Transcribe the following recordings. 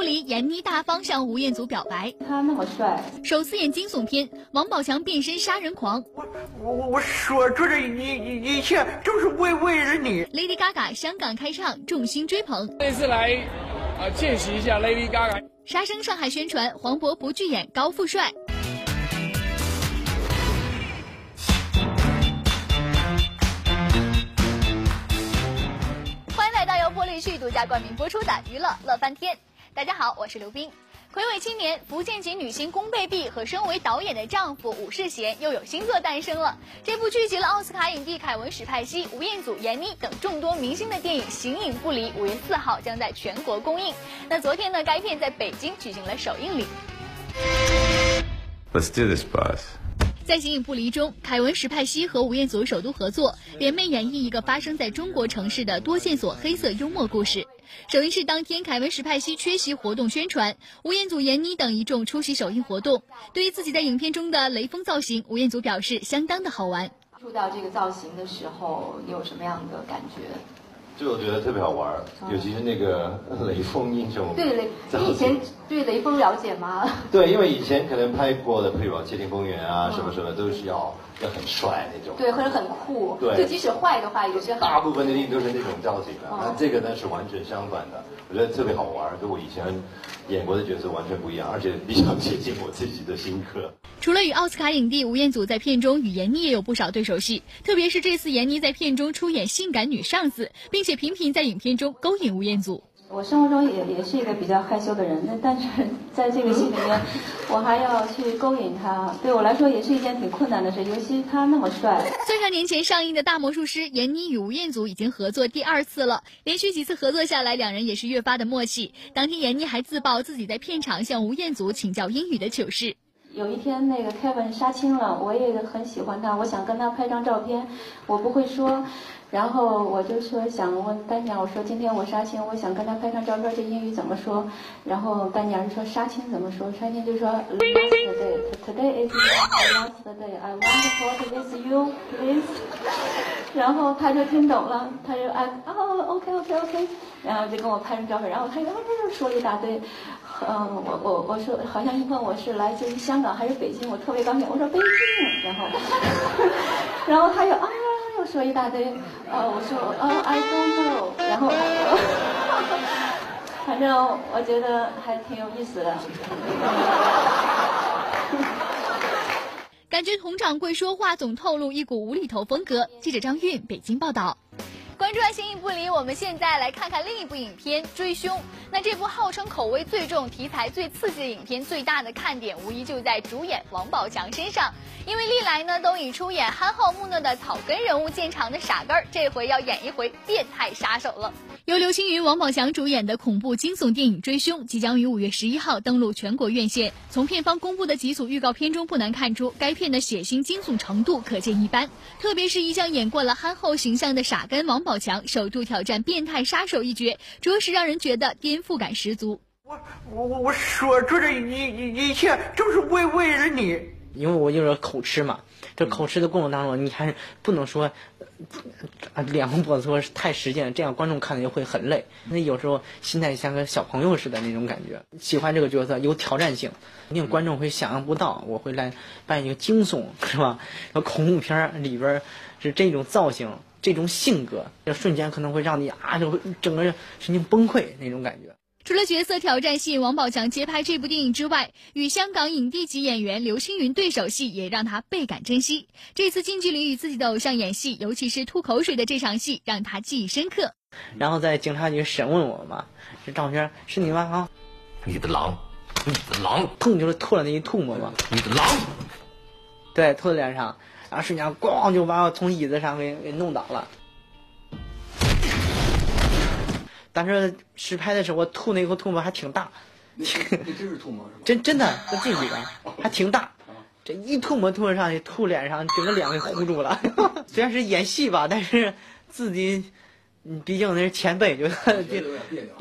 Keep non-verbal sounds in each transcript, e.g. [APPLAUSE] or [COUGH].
不离，闫妮大方向吴彦祖表白。他那么帅，首次演惊悚片，王宝强变身杀人狂。我我我说出的一一一切，就是为为了你。Lady Gaga 香港开唱，众星追捧。这次来，啊，见识一下 Lady Gaga。杀生上海宣传，黄渤不拒演高富帅。欢迎来到由玻璃旭独家冠名播出的娱乐乐翻天，大家好，我是刘冰。魁伟青年，福建籍女星龚贝碧和身为导演的丈夫武世贤又有新作诞生了。这部聚集了奥斯卡影帝凯文史派西、吴彦祖、闫妮等众多明星的电影《形影不离》，五月四号将在全国公映。那昨天呢，该片在北京举行了首映礼。Let's do this, boss. 在《形影不离》中，凯文·史派西和吴彦祖首度合作，联袂演绎一个发生在中国城市的多线索黑色幽默故事。首映式当天，凯文·史派西缺席活动宣传，吴彦祖、闫妮等一众出席首映活动。对于自己在影片中的雷锋造型，吴彦祖表示相当的好玩。触到这个造型的时候，你有什么样的感觉？就我觉得特别好玩，尤其是那个 [LAUGHS] 雷锋英雄。对雷，[LAUGHS] 你以前对雷锋了解吗？[LAUGHS] 对，因为以前可能拍过的，譬如《窃听风云》啊，什么什么，都是要要很帅那种。对，或者很酷。对，就即使坏的话，有些大部分的电影都是那种造型的。那这个呢是完全相反的，我觉得特别好玩，跟我以前演过的角色完全不一样，而且比较接近我自己的心刻。除了与奥斯卡影帝吴彦祖在片中，与闫妮也有不少对手戏。特别是这次闫妮在片中出演性感女上司，并且频频在影片中勾引吴彦祖。我生活中也也是一个比较害羞的人，那但是在这个戏里面，我还要去勾引他，对我来说也是一件挺困难的事，尤其他那么帅。虽然年前上映的大魔术师，闫妮与吴彦祖已经合作第二次了，连续几次合作下来，两人也是越发的默契。当天闫妮还自曝自己在片场向吴彦祖请教英语的糗事。有一天，那个 Kevin 杀青了，我也很喜欢他，我想跟他拍张照片，我不会说，然后我就说想问丹尼尔，我说今天我杀青，我想跟他拍张照片，这英语怎么说？然后丹娘就说杀青怎么说？杀青就说 last day，today is last day。I want to photo with you, please。然后他就听懂了，他就哎哦，OK OK OK，然后就跟我拍张照片，然后他又说了一大堆。嗯，我我我说好像一问我是来自于香港还是北京，我特别高兴，我说北京，然后，[LAUGHS] 然后他又啊又说一大堆，呃，我说呃 I don't know，然后，[LAUGHS] 反正我觉得还挺有意思的。感觉佟掌柜说话总透露一股无厘头风格。记者张韵北京报道。关注完《形影不离》，我们现在来看看另一部影片《追凶》。那这部号称口味最重、题材最刺激的影片，最大的看点无疑就在主演王宝强身上。因为历来呢都以出演憨厚木讷的草根人物见长的傻根儿，这回要演一回变态杀手了。由刘青云、王宝强主演的恐怖惊悚电影《追凶》即将于五月十一号登陆全国院线。从片方公布的几组预告片中，不难看出该片的血腥惊悚程度可见一斑。特别是一向演过了憨厚形象的傻根王宝强，首度挑战变态杀手一角，着实让人觉得颠覆感十足。我我我我说出的一一一切，就是为为了你。因为我就是口吃嘛，这口吃的过程当中，你还是不能说啊脸红脖子粗太实劲，这样观众看的就会很累。那有时候心态像个小朋友似的那种感觉。喜欢这个角色有挑战性，一定观众会想象不到我会来扮一个惊悚是吧？然后恐怖片里边是这种造型、这种性格，这瞬间可能会让你啊就整个人神经崩溃那种感觉。除了角色挑战吸引王宝强接拍这部电影之外，与香港影帝级演员刘青云对手戏也让他倍感珍惜。这次近距离与自己的偶像演戏，尤其是吐口水的这场戏，让他记忆深刻。然后在警察局审问我嘛，这照片是你吗？啊，你的狼，你的狼，痛就是吐了那一吐沫嘛，你的狼，对，吐在脸上，然后瞬间咣就把我从椅子上给给弄倒了。但是实拍的时候，我吐那口吐沫还挺大。那真是吐沫是吧？[LAUGHS] 真真的，在这里边 [LAUGHS] 还挺大。这一吐沫吐上去，吐脸上，整个脸给糊住了。[LAUGHS] 虽然是演戏吧，但是自己，毕竟那是前辈，就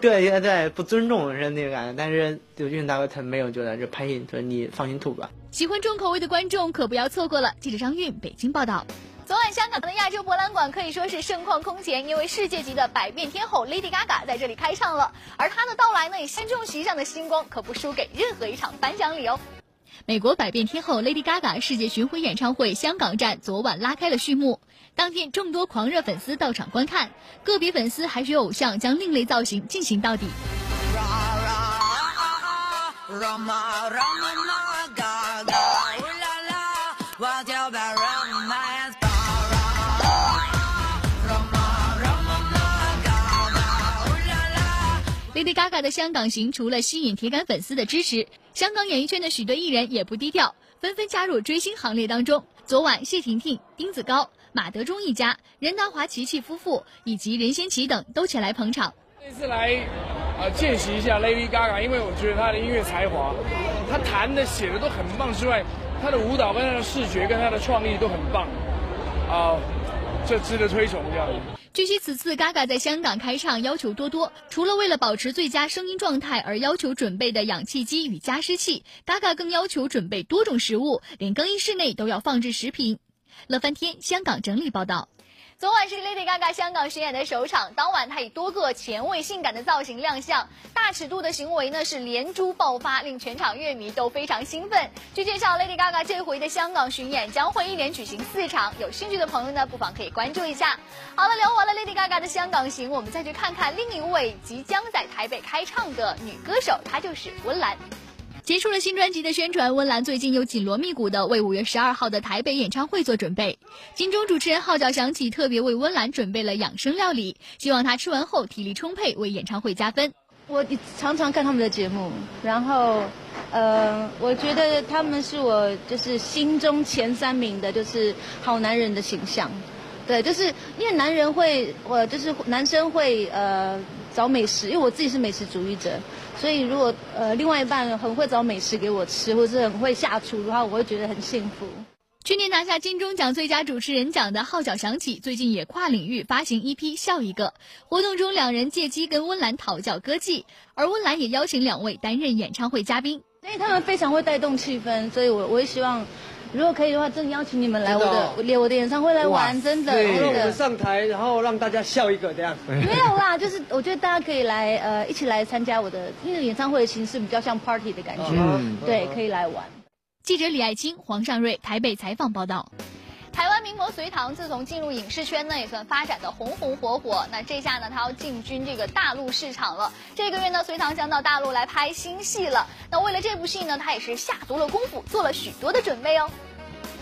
对对对，不尊重是那个感觉。但是刘俊大哥他没有觉得这拍戏，说你放心吐吧。喜欢重口味的观众可不要错过了。记者张韵北京报道。昨晚香港的亚洲博览馆可以说是盛况空前，因为世界级的百变天后 Lady Gaga 在这里开唱了，而她的到来呢，也相中席上的星光可不输给任何一场颁奖礼哦。美国百变天后 Lady Gaga 世界巡回演唱会香港站昨晚拉开了序幕，当天众多狂热粉丝到场观看，个别粉丝还学偶像将另类造型进行到底。Lady Gaga 的香港行除了吸引铁杆粉丝的支持，香港演艺圈的许多艺人也不低调，纷纷加入追星行列当中。昨晚，谢婷婷、丁子高、马德钟一家、任达华、琪琪夫妇以及任贤齐等都前来捧场。这次来，呃，见习一下 Lady Gaga，因为我觉得她的音乐才华，她弹的、写的都很棒之外，她的舞蹈跟她的视觉跟她的创意都很棒，啊，这值得推崇这样。据悉，此次 Gaga 在香港开唱要求多多，除了为了保持最佳声音状态而要求准备的氧气机与加湿器，Gaga 更要求准备多种食物，连更衣室内都要放置食品。乐翻天香港整理报道。昨晚是 Lady Gaga 香港巡演的首场，当晚她以多个前卫性感的造型亮相，大尺度的行为呢是连珠爆发，令全场乐迷都非常兴奋。据介绍，Lady Gaga 这回的香港巡演将会一连举行四场，有兴趣的朋友呢不妨可以关注一下。好了，聊完了 Lady Gaga 的香港行，我们再去看看另一位即将在台北开唱的女歌手，她就是温岚。结束了新专辑的宣传，温岚最近又紧锣密鼓的为五月十二号的台北演唱会做准备。金钟主持人号角响起，特别为温岚准备了养生料理，希望她吃完后体力充沛，为演唱会加分。我常常看他们的节目，然后，呃，我觉得他们是我就是心中前三名的，就是好男人的形象。对，就是因为男人会，我就是男生会呃找美食，因为我自己是美食主义者。所以，如果呃另外一半很会找美食给我吃，或者是很会下厨的话，我会觉得很幸福。去年拿下金钟奖最佳主持人奖的号角响起，最近也跨领域发行一批笑一个活动中，两人借机跟温岚讨教歌技，而温岚也邀请两位担任演唱会嘉宾。所以他们非常会带动气氛，所以我我也希望。如果可以的话，真的邀请你们来我的连我的演唱会来玩，真的。对，我们上台，然后让大家笑一个这样。没有啦，就是我觉得大家可以来，呃，一起来参加我的，因为演唱会的形式比较像 party 的感觉。嗯。对，可以来玩。记者李爱青、黄尚瑞台北采访报道。台湾名模隋棠自从进入影视圈呢，也算发展的红红火火。那这下呢，她要进军这个大陆市场了。这个月呢，隋棠将到大陆来拍新戏了。那为了这部戏呢，她也是下足了功夫，做了许多的准备哦。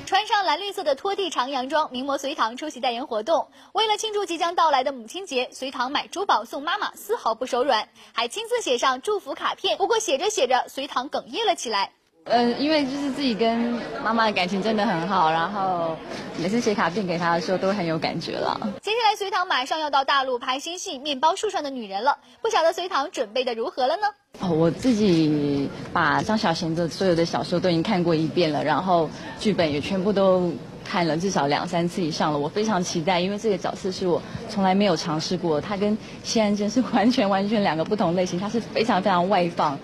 穿上蓝绿色的拖地长洋装，名模隋棠出席代言活动。为了庆祝即将到来的母亲节，隋棠买珠宝送妈妈，丝毫不手软，还亲自写上祝福卡片。不过写着写着，隋棠哽咽了起来。嗯，因为就是自己跟妈妈的感情真的很好，然后每次写卡片给她的时候都很有感觉了。接下来，隋唐马上要到大陆拍新戏《面包树上的女人》了，不晓得隋唐准备的如何了呢？哦，我自己把张小娴的所有的小说都已经看过一遍了，然后剧本也全部都看了至少两三次以上了。我非常期待，因为这个角色是我从来没有尝试过，她跟谢安真是完全完全两个不同类型，她是非常非常外放。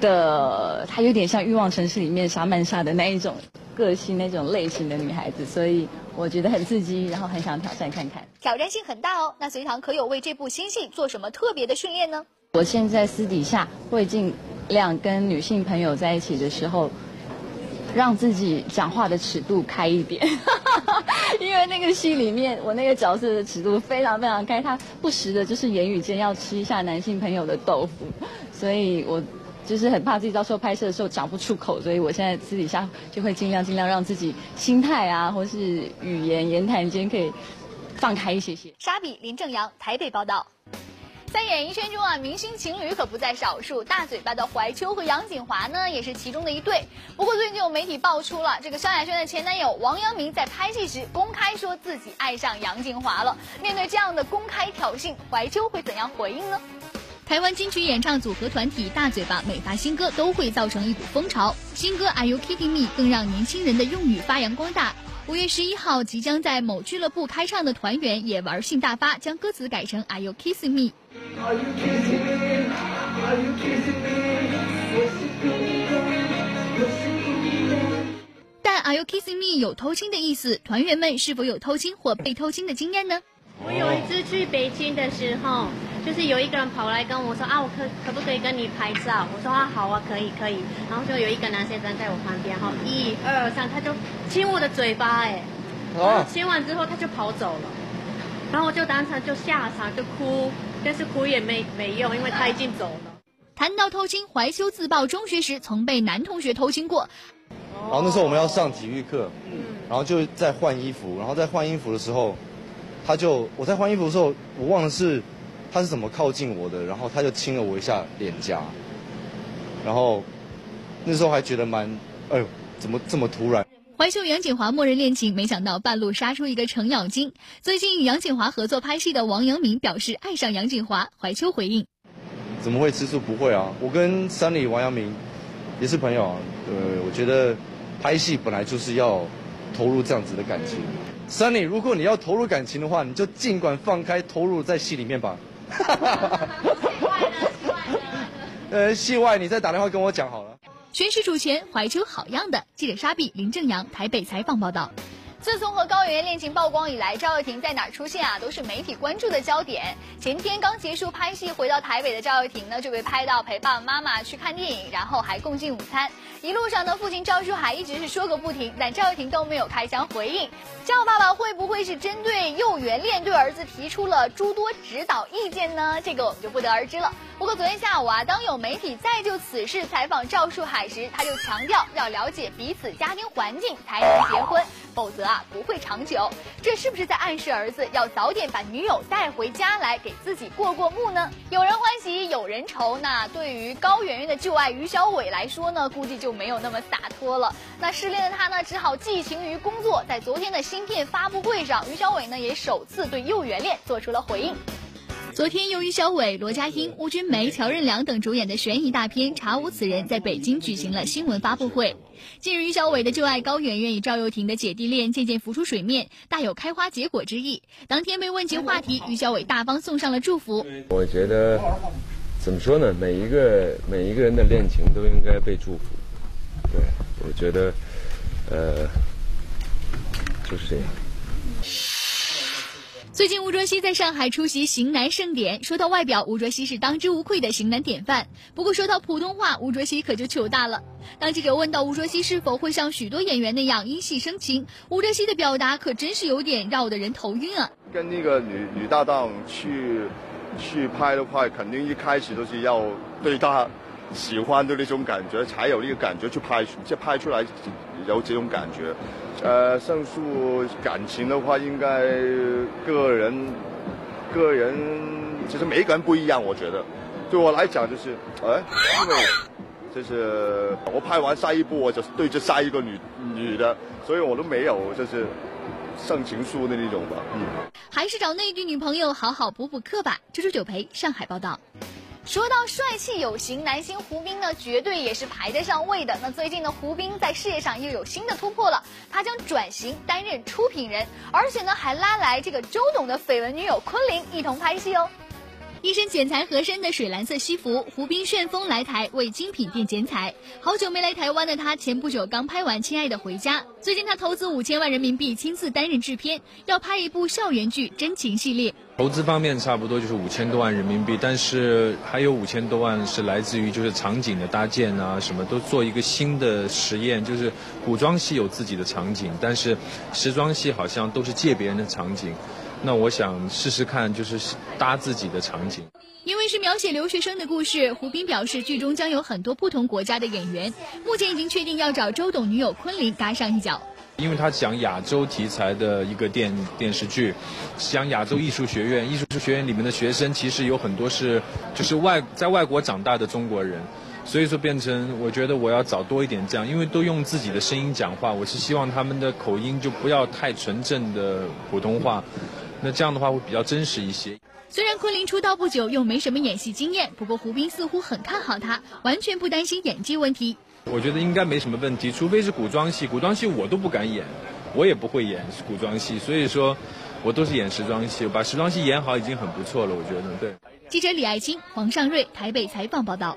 的，她有点像《欲望城市》里面莎曼莎的那一种个性、那种类型的女孩子，所以我觉得很刺激，然后很想挑战看看。挑战性很大哦。那隋唐可有为这部新戏做什么特别的训练呢？我现在私底下会尽量跟女性朋友在一起的时候，让自己讲话的尺度开一点，[LAUGHS] 因为那个戏里面我那个角色的尺度非常非常开，他不时的就是言语间要吃一下男性朋友的豆腐，所以我。就是很怕自己到时候拍摄的时候讲不出口，所以我现在私底下就会尽量尽量让自己心态啊，或是语言言谈间可以放开一些些。沙比林正阳台北报道，在演艺圈中啊，明星情侣可不在少数，大嘴巴的怀秋和杨锦华呢也是其中的一对。不过最近有媒体爆出了，这个萧亚轩的前男友王阳明在拍戏时公开说自己爱上杨锦华了。面对这样的公开挑衅，怀秋会怎样回应呢？台湾金曲演唱组合团体大嘴巴每发新歌都会造成一股风潮，新歌 Are You Kidding Me 更让年轻人的用语发扬光大。五月十一号即将在某俱乐部开唱的团员也玩性大发，将歌词改成 Are You Kissing Me。但 Are you kissing me 有偷亲的意思，团员们是否有偷亲或被偷亲的经验呢？我有一次去北京的时候，就是有一个人跑来跟我说啊，我可可不可以跟你拍照？我说啊，好啊，可以可以。然后就有一个男生站在我旁边，哈，一二三，他就亲我的嘴巴，哎，亲完之后他就跑走了，然后我就当场就下场就哭，但是哭也没没用，因为他已经走了。谈到偷亲，怀秋自曝中学时曾被男同学偷亲过。然后那时候我们要上体育课，然后就在换衣服，然后在换衣服的时候。他就我在换衣服的时候，我忘了是他是怎么靠近我的，然后他就亲了我一下脸颊，然后那时候还觉得蛮，哎呦，怎么这么突然？怀秀杨锦华默认恋情，没想到半路杀出一个程咬金。最近与杨锦华合作拍戏的王阳明表示爱上杨锦华，怀秋回应：怎么会吃醋？不会啊，我跟三里王阳明也是朋友啊。呃，我觉得拍戏本来就是要投入这样子的感情。Sunny，如果你要投入感情的话，你就尽管放开投入在戏里面吧。戏外的，戏外的。呃，戏外你再打电话跟我讲好了。宣誓主权，怀秋好样的。记者沙碧、林正阳台北采访报道。自从和高圆圆恋情曝光以来，赵又廷在哪儿出现啊，都是媒体关注的焦点。前天刚结束拍戏回到台北的赵又廷呢，就被拍到陪爸爸妈妈去看电影，然后还共进午餐。一路上呢，父亲赵书海一直是说个不停，但赵又廷都没有开腔回应。赵爸爸会不会是针对幼圆恋对儿子提出了诸多指导意见呢？这个我们就不得而知了。不过昨天下午啊，当有媒体再就此事采访赵树海时，他就强调要了解彼此家庭环境才能结婚，否则啊不会长久。这是不是在暗示儿子要早点把女友带回家来给自己过过目呢？有人欢喜有人愁，那对于高圆圆的旧爱于小伟来说呢，估计就没有那么洒脱了。那失恋的他呢，只好寄情于工作。在昨天的新片发布会上，于小伟呢也首次对幼圆恋做出了回应。昨天，由于小伟、罗家英、邬君梅、乔任梁等主演的悬疑大片《查无此人》在北京举行了新闻发布会。近日，于小伟的旧爱高圆圆与赵又廷的姐弟恋渐渐浮出水面，大有开花结果之意。当天被问及话题，于小伟大方送上了祝福。我觉得，怎么说呢？每一个每一个人的恋情都应该被祝福。对，我觉得，呃，就是这样。最近，吴卓羲在上海出席型男盛典。说到外表，吴卓羲是当之无愧的型男典范。不过，说到普通话，吴卓羲可就糗大了。当记者问到吴卓羲是否会像许多演员那样因戏生情，吴卓羲的表达可真是有点绕得人头晕啊。跟那个女女搭档去去拍的话，肯定一开始都是要对她喜欢的那种感觉，才有那个感觉去拍，去拍出来有这种感觉。呃，上述感情的话，应该个人个人其实每一个人不一样。我觉得，对我来讲就是，哎，因为就是我拍完下一部，我就对着下一个女女的，所以我都没有就是上情书的那种吧。嗯，还是找内地女朋友好好补补课吧。这是九培上海报道。说到帅气有型男星胡兵呢，绝对也是排得上位的。那最近呢，胡兵在事业上又有新的突破了，他将转型担任出品人，而且呢还拉来这个周董的绯闻女友昆凌一同拍戏哦。一身剪裁合身的水蓝色西服，胡兵旋风来台为精品店剪彩。好久没来台湾的他，前不久刚拍完《亲爱的回家》，最近他投资五千万人民币，亲自担任制片，要拍一部校园剧《真情系列》。投资方面差不多就是五千多万人民币，但是还有五千多万是来自于就是场景的搭建啊，什么都做一个新的实验。就是古装戏有自己的场景，但是时装戏好像都是借别人的场景。那我想试试看，就是搭自己的场景。因为是描写留学生的故事，胡兵表示剧中将有很多不同国家的演员。目前已经确定要找周董女友昆凌搭上一脚。因为他讲亚洲题材的一个电电视剧，讲亚洲艺术学院，艺术学院里面的学生其实有很多是就是外在外国长大的中国人，所以说变成我觉得我要找多一点这样，因为都用自己的声音讲话，我是希望他们的口音就不要太纯正的普通话。那这样的话会比较真实一些。虽然昆凌出道不久，又没什么演戏经验，不过胡兵似乎很看好她，完全不担心演技问题。我觉得应该没什么问题，除非是古装戏，古装戏我都不敢演，我也不会演古装戏，所以说，我都是演时装戏，把时装戏演好已经很不错了，我觉得。对。记者李爱青、黄尚瑞台北采访报道。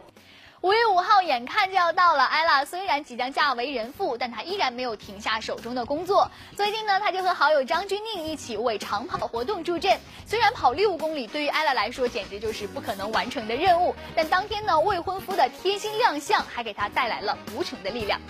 五月五号眼看就要到了，艾拉虽然即将嫁为人妇，但她依然没有停下手中的工作。最近呢，她就和好友张钧甯一起为长跑活动助阵。虽然跑六公里对于艾拉来说简直就是不可能完成的任务，但当天呢，未婚夫的贴心亮相还给她带来了无穷的力量。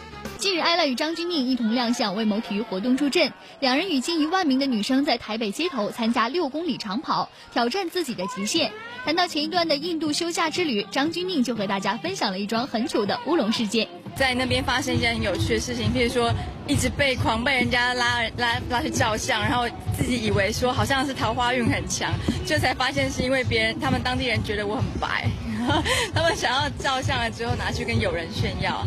近日，艾拉与张钧甯一同亮相为某体育活动助阵，两人与近一万名的女生在台北街头参加六公里长跑，挑战自己的极限。谈到前一段的印度休假之旅，张钧甯就和大家分享了一桩很糗的乌龙事件。在那边发生一件很有趣的事情，譬如说一直被狂被人家拉拉拉去照相，然后自己以为说好像是桃花运很强，就才发现是因为别人他们当地人觉得我很白，[LAUGHS] 他们想要照相了之后拿去跟友人炫耀。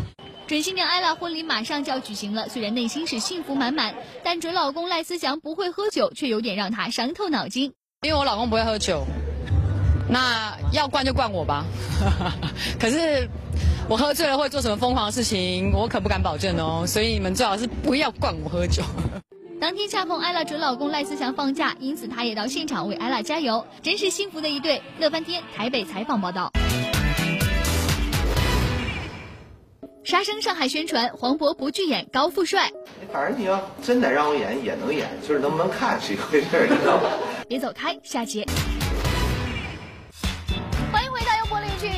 准新娘艾拉婚礼马上就要举行了，虽然内心是幸福满满，但准老公赖思祥不会喝酒，却有点让她伤透脑筋。因为我老公不会喝酒，那要灌就灌我吧。[LAUGHS] 可是我喝醉了会做什么疯狂的事情，我可不敢保证哦。所以你们最好是不要灌我喝酒。[LAUGHS] 当天恰逢艾拉准老公赖思祥放假，因此他也到现场为艾拉加油，真是幸福的一对。乐翻天台北采访报道。杀生上海宣传黄渤不惧演高富帅，反正你要真得让我演也能演，就是能不能看是一回事，你知道吧？[LAUGHS] 别走开，下节。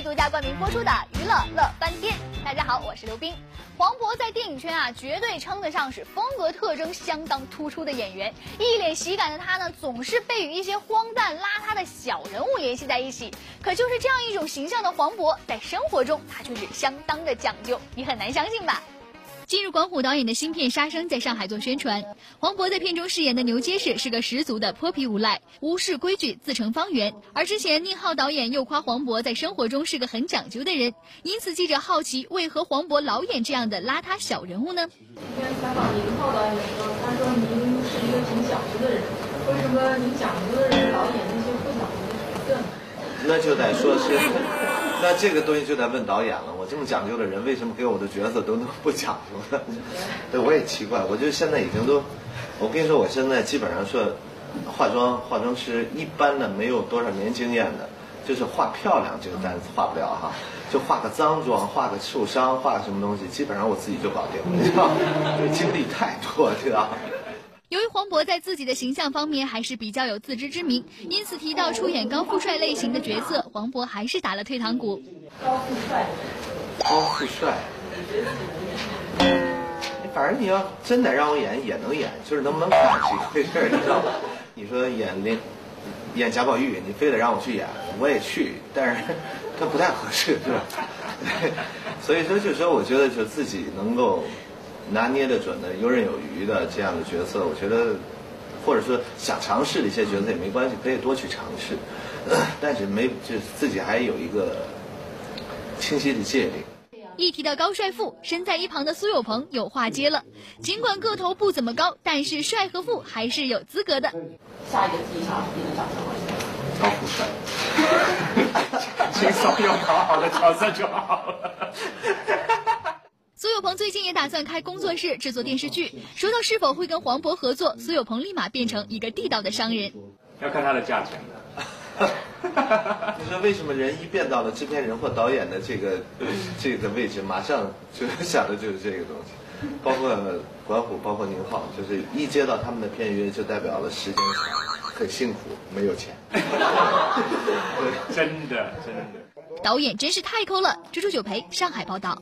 独家冠名播出的《娱乐乐翻天》，大家好，我是刘冰。黄渤在电影圈啊，绝对称得上是风格特征相当突出的演员。一脸喜感的他呢，总是被与一些荒诞邋遢的小人物联系在一起。可就是这样一种形象的黄渤，在生活中他却是相当的讲究，你很难相信吧？今日管虎导演的新片《杀生》在上海做宣传，黄渤在片中饰演的牛结实是个十足的泼皮无赖，无视规矩，自成方圆。而之前宁浩导演又夸黄渤在生活中是个很讲究的人，因此记者好奇，为何黄渤老演这样的邋遢小人物呢？今天采访宁浩导演的时候，他说您是一个挺讲究的人，为什么您讲究的人老演那些不讲究的角色呢？那就得说是，[LAUGHS] 那这个东西就得问导演了。我这么讲究的人，为什么给我的角色都那么不讲究呢？[LAUGHS] 对，我也奇怪。我就现在已经都，我跟你说，我现在基本上说，化妆化妆师一般的没有多少年经验的，就是画漂亮这个单子画不了哈，就画个脏妆，画个受伤，画个什么东西，基本上我自己就搞定了，你知道，[LAUGHS] 经历太多，知道。由于黄渤在自己的形象方面还是比较有自知之明，因此提到出演高富帅类型的角色，黄渤还是打了退堂鼓。高富帅，高富帅，反正你要真得让我演也能演，就是能不能看是一回事，你知道吧？你说演连演贾宝玉，你非得让我去演，我也去，但是他不太合适，是吧？所以说，就说我觉得就自己能够。拿捏得准的、游刃有余的这样的角色，我觉得，或者说想尝试的一些角色也没关系，可以多去尝试，[COUGHS] 但是没就自己还有一个清晰的界定。一提到高帅富，身在一旁的苏有朋有话接了。尽管个头不怎么高，但是帅和富还是有资格的。下一个自己想自己的角色高富帅，[LAUGHS] 轻松又讨好的角色就好了。苏有朋最近也打算开工作室制作电视剧。说到是否会跟黄渤合作，苏有朋立马变成一个地道的商人。要看他的价钱的 [LAUGHS] 你说为什么人一变到了制片人或导演的这个这个位置，马上就想的就是这个东西？包括管虎，包括宁浩，就是一接到他们的片约，就代表了时间长，很辛苦，没有钱。[LAUGHS] 真的，真的。导演真是太抠了。猪猪九培上海报道。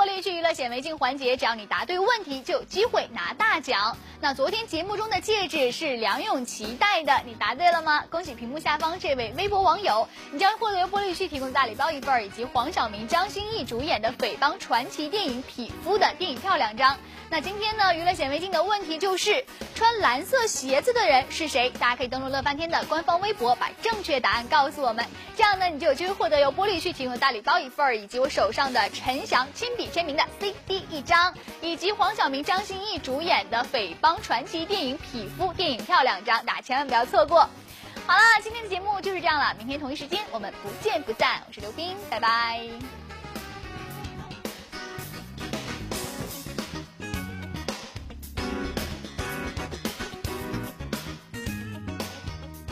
欢去娱乐显微镜环节，只要你答对问题，就有机会拿大奖。那昨天节目中的戒指是梁咏琪戴的，你答对了吗？恭喜屏幕下方这位微博网友，你将获得由玻璃剧提供的大礼包一份，以及黄晓明、张歆艺主演的匪帮传奇电影《匹夫》的电影票两张。那今天呢，娱乐显微镜的问题就是穿蓝色鞋子的人是谁？大家可以登录乐翻天的官方微博，把正确答案告诉我们，这样呢，你就有机会获得由玻璃旭提供的大礼包一份，以及我手上的陈翔亲笔签名的 CD 一张，以及黄晓明、张歆艺主演的匪帮传奇电影《匹夫》电影票两张，大家千万不要错过。好了，今天的节目就是这样了，明天同一时间我们不见不散。我是刘冰，拜拜。